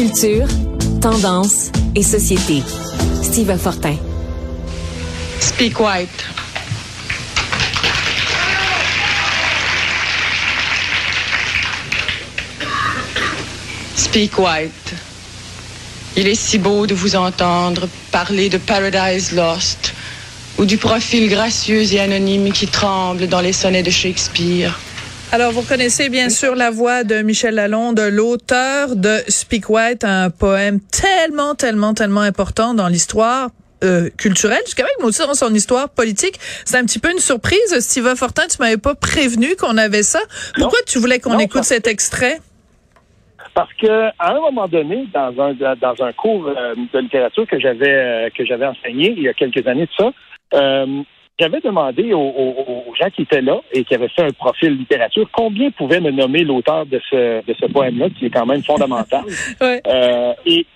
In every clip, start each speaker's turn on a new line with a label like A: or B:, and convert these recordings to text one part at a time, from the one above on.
A: Culture, tendance et société. Steve Fortin.
B: Speak White. Speak White. Il est si beau de vous entendre parler de Paradise Lost ou du profil gracieux et anonyme qui tremble dans les sonnets de Shakespeare.
C: Alors, vous connaissez bien sûr la voix de Michel Lalonde, l'auteur de Speak White, un poème tellement, tellement, tellement important dans l'histoire euh, culturelle du Québec, mais aussi dans son histoire politique. C'est un petit peu une surprise. Steve Fortin, tu m'avais pas prévenu qu'on avait ça. Pourquoi tu voulais qu'on écoute cet extrait?
D: Parce que à un moment donné, dans un dans un cours euh, de littérature que j'avais euh, que j'avais enseigné il y a quelques années de ça, euh, j'avais demandé aux, gens qui étaient là et qui avaient fait un profil littérature combien pouvaient me nommer l'auteur de ce de ce poème-là, qui est quand même fondamental. et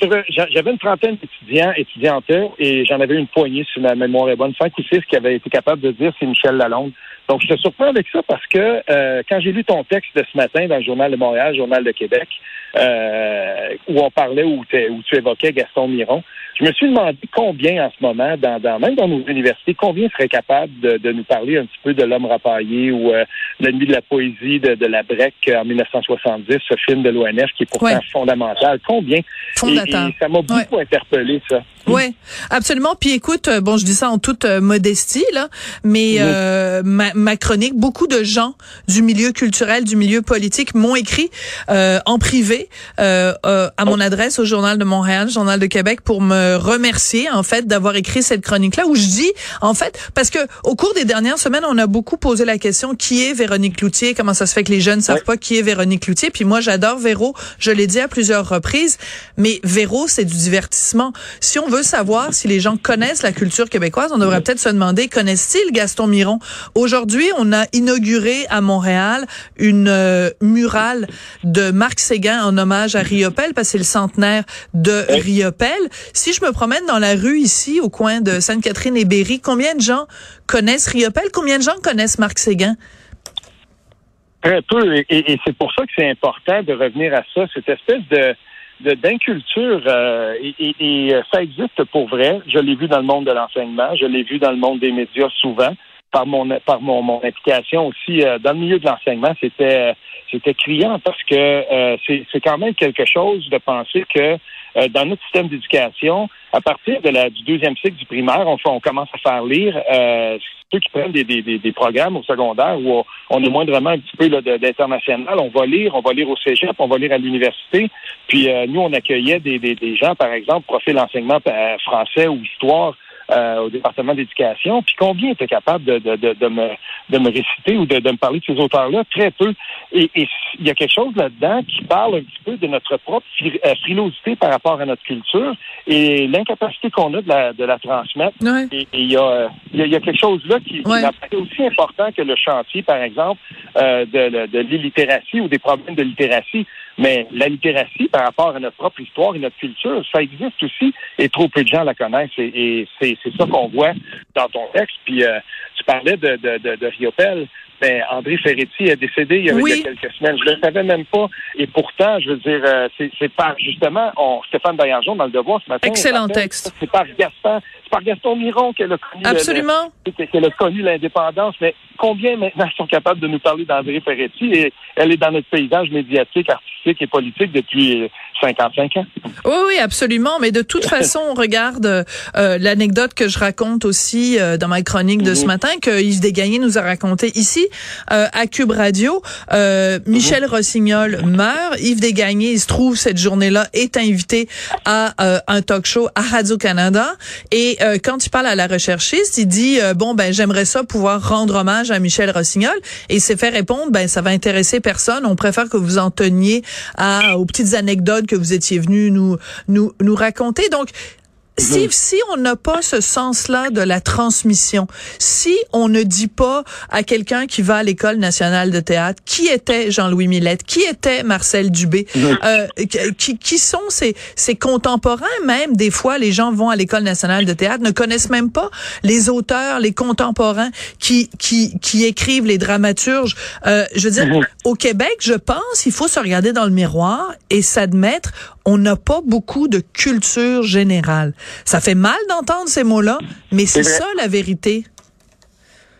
D: j'avais une trentaine d'étudiants, étudiantes, et j'en avais une poignée, sur ma mémoire est bonne, cinq ou six qui avaient été capables de dire c'est Michel Lalonde. Donc, je te surprends avec ça parce que euh, quand j'ai lu ton texte de ce matin dans le Journal de Montréal, le Journal de Québec, euh, où on parlait, où, où tu évoquais Gaston Miron, je me suis demandé combien en ce moment, dans, dans même dans nos universités, combien seraient capables de, de, nous parler un petit peu de l'homme rapaillé ou euh, l'ennemi de la poésie de, de la Brec en 1970, ce film de l'ONF qui est pourtant fondamental. Combien?
C: Fondateur.
D: Et, ça m'a beaucoup interpellé, ça.
C: Oui, absolument. Puis écoute, euh, bon, je dis ça en toute euh, modestie, là, mais euh, ma, ma, chronique, beaucoup de gens du milieu culturel, du milieu politique m'ont écrit euh, en privé euh, à mon adresse au Journal de Montréal, Journal de Québec, pour me remercier, en fait, d'avoir écrit cette chronique-là, où je dis, en fait, parce que au cours des dernières semaines, on a beaucoup posé la question, qui est Véronique Cloutier? Comment ça se fait que les jeunes ne savent pas qui est Véronique Cloutier? Puis moi, j'adore Véro, je l'ai dit à plusieurs reprises, mais Véro, c'est du divertissement. Si on veut savoir si les gens connaissent la culture québécoise, on devrait peut-être se demander, connaissent-ils Gaston Miron? Aujourd'hui, on a inauguré à Montréal une euh, murale de Marc Séguin en hommage à Riopel, parce que c'est le centenaire de Riopel. Si je me promène dans la rue ici, au coin de Sainte-Catherine et Berry, combien de gens connaissent Riopel? Combien de gens connaissent Marc Séguin?
D: Très peu. et c'est pour ça que c'est important de revenir à ça, cette espèce de d'inculture euh, et, et, euh, ça existe pour vrai. Je l'ai vu dans le monde de l'enseignement, je l'ai vu dans le monde des médias souvent par mon par mon, mon implication aussi euh, dans le milieu de l'enseignement. C'était c'était criant parce que c'est quand même quelque chose de penser que dans notre système d'éducation, à partir de la, du deuxième cycle du primaire, on, on commence à faire lire ceux qui prennent des, des, des, programmes au secondaire où on, est moindrement un petit peu d'international, on va lire, on va lire au cégep, on va lire à l'université. Puis euh, nous, on accueillait des, des, des gens, par exemple, profil enseignement euh, français ou histoire euh, au département d'éducation. Puis combien était capable de, de, de, de, me, de me réciter ou de, de me parler de ces auteurs-là? Très peu. Et il y a quelque chose là-dedans qui parle un petit peu de notre propre euh, frilosité par rapport à notre culture et l'incapacité qu'on a de la, de la transmettre. Et il y a, y, a, y a quelque chose là qui, qui est aussi important que le chantier, par exemple, euh, de, de l'illittératie ou des problèmes de littératie. Mais la littératie, par rapport à notre propre histoire et notre culture, ça existe aussi et trop peu de gens la connaissent. Et, c'est, ça qu'on voit dans ton texte. Puis euh, tu parlais de, de, de, de Riopel. Ben, André Ferretti est décédé il y, a, quelques semaines. Je ne le savais même pas. Et pourtant, je veux dire, euh, c'est, par justement on, Stéphane Baillargeon dans le Devoir ce matin.
C: Excellent texte.
D: C'est par Gaston, c'est par Gaston Miron qu'elle a connu.
C: Absolument.
D: qu'elle a connu l'indépendance. Mais combien maintenant sont capables de nous parler d'André Ferretti? Et elle est dans notre paysage médiatique, artistique et politique depuis 55 ans.
C: Oui, oui, absolument. Mais de toute façon, on regarde euh, l'anecdote que je raconte aussi euh, dans ma chronique de ce mhm. matin, que Yves Desgagnés nous a raconté ici euh, à Cube Radio. Michel mhm. Rossignol meurt. Yves Desgagnés, il se trouve cette journée-là, est invité à un talk show à Radio-Canada. Et quand il parle à la recherchiste, il dit, bon, ben j'aimerais ça pouvoir rendre hommage à Michel Rossignol. Et il s'est fait répondre, ben ça va intéresser personne. On préfère que vous en teniez à, aux petites anecdotes que vous étiez venu nous, nous, nous raconter. Donc, si, si on n'a pas ce sens-là de la transmission, si on ne dit pas à quelqu'un qui va à l'école nationale de théâtre qui était Jean-Louis Millette, qui était Marcel Dubé, euh, qui, qui sont ces, ces contemporains même, des fois les gens vont à l'école nationale de théâtre, ne connaissent même pas les auteurs, les contemporains qui, qui, qui écrivent les dramaturges. Euh, je veux dire, au Québec, je pense, il faut se regarder dans le miroir et s'admettre, on n'a pas beaucoup de culture générale. Ça fait mal d'entendre ces mots-là, mais c'est ça la vérité.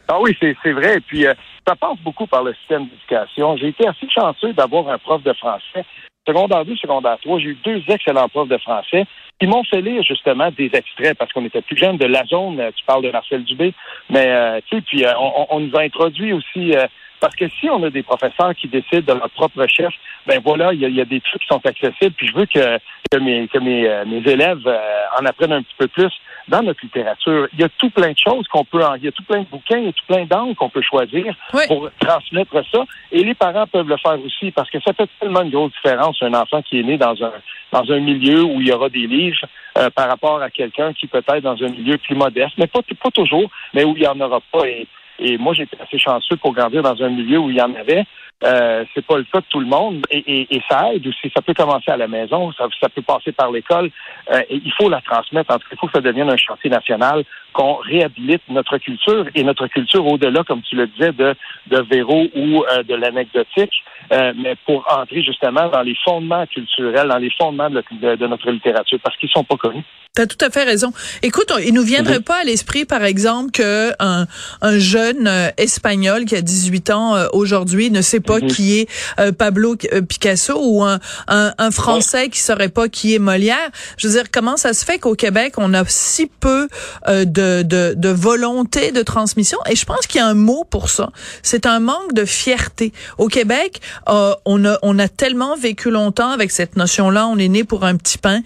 D: Ah oui, c'est vrai. Et puis, euh, ça passe beaucoup par le système d'éducation. J'ai été assez chanceux d'avoir un prof de français. Secondaire 2, secondaire 3, j'ai eu deux excellents profs de français qui m'ont fait lire justement des extraits parce qu'on était plus jeunes de la zone. Tu parles de Marcel Dubé, mais euh, tu sais, puis euh, on, on, nous a introduit aussi parce que si on a des professeurs qui décident de leur propre chef, ben voilà, il y, a, des trucs qui sont accessibles. Puis je veux que, que, mes, que mes, euh, mes élèves euh, en apprennent un petit peu plus dans notre littérature. Il y a tout plein de choses qu'on peut, il y a tout plein de bouquins, il y a tout plein d'angles qu'on peut choisir pour transmettre ça. Et les parents peuvent le faire aussi parce que ça fait tellement une grosse différence un enfant qui est né dans un dans un milieu où il y aura des livres euh, par rapport à quelqu'un qui peut être dans un milieu plus modeste, mais pas, pas toujours, mais où il n'y en aura pas. Et, et moi, j'étais assez chanceux pour grandir dans un milieu où il y en avait. Euh, c'est pas le cas de tout le monde et, et, et, ça aide aussi. Ça peut commencer à la maison, ça, ça peut passer par l'école. Euh, il faut la transmettre. En tout cas, il faut que ça devienne un chantier national, qu'on réhabilite notre culture et notre culture au-delà, comme tu le disais, de, de ou euh, de l'anecdotique, euh, mais pour entrer justement dans les fondements culturels, dans les fondements de, de notre littérature, parce qu'ils sont pas connus.
C: Tu as tout à fait raison. Écoute, il nous viendrait pas à l'esprit, par exemple, que un, un jeune euh, espagnol qui a 18 ans euh, aujourd'hui ne sait pas mhm. qui est euh, Pablo Picasso ou un, un, un Français qui saurait pas qui est Molière. Je veux dire, comment ça se fait qu'au Québec, on a si peu de, de, de volonté de transmission? Et je pense qu'il y a un mot pour ça. C'est un manque de fierté. Au Québec, on, a, on a tellement vécu longtemps avec cette notion-là. On est né pour un petit pain.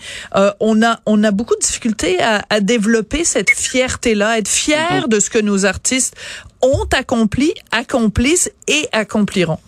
C: on a, on a beaucoup difficulté à, développer cette fierté-là, être fier de ce que nos artistes ont accompli, accomplissent et accompliront.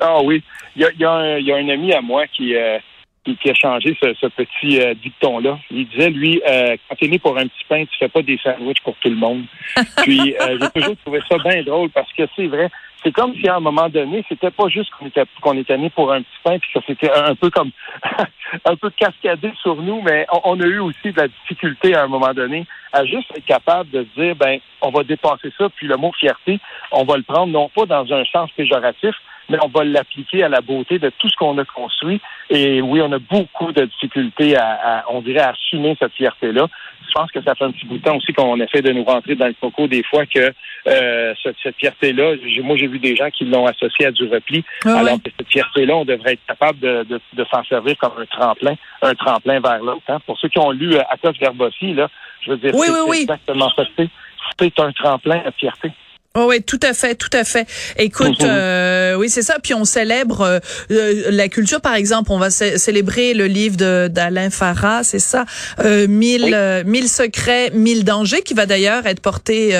D: Ah oui, il y a, un ami à moi qui, euh, qui, a changé ce, petit euh, dicton-là. Il disait, lui, euh, quand tu es né pour un petit pain, tu fais pas des sandwichs pour tout le monde. Puis j'ai toujours trouvé ça bien drôle parce que c'est vrai, c'est comme si à un moment donné, c'était pas juste qu'on était qu'on était né pour un petit pain, puis que c'était un peu comme un peu cascadé sur nous, mais on, a eu aussi de la difficulté à un moment donné à juste être capable de se dire ben on va dépasser ça, puis le mot fierté, on va le prendre non pas dans un sens péjoratif, mais on va l'appliquer à la beauté de tout ce qu'on a construit. Et oui, on a beaucoup de difficultés à, on dirait, à assumer cette fierté-là. Je pense que ça fait un petit bout de temps aussi qu'on essaie de nous rentrer dans le coco des fois que euh, cette, fierté-là, moi j'ai vu des gens qui l'ont associée à du repli, alors que cette fierté-là, on devrait être capable de, de, s'en servir comme un tremplin, un tremplin vers l'autre. Hein. Pour ceux qui ont lu euh, Atos Verbossi, là, je veux dire, c'est exactement ça. C'est un tremplin à fierté.
C: Oh oui, tout à fait, tout à fait. Écoute, euh, oui, c'est ça. Puis on célèbre euh, euh, la culture, par exemple. On va célébrer le livre d'Alain Farah, c'est ça, euh, mille, mille secrets, mille dangers, qui va d'ailleurs être porté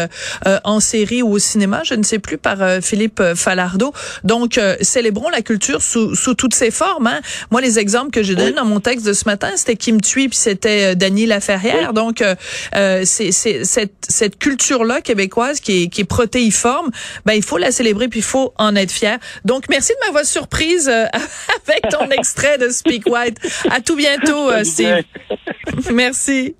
C: en série ou au cinéma, je ne sais plus, par Philippe Falardeau. Donc, célébrons la culture sous, sous toutes ses formes. Hein. Moi, les exemples que j'ai donnés dans mon texte de ce matin, c'était Kim Thuy, puis c'était Dany Laferrière. Donc, c'est cette, cette culture-là québécoise qui est, qui est protégée forme, ben il faut la célébrer puis il faut en être fier. Donc merci de m'avoir surprise euh, avec ton extrait de Speak White. À tout bientôt, euh, Steve. merci.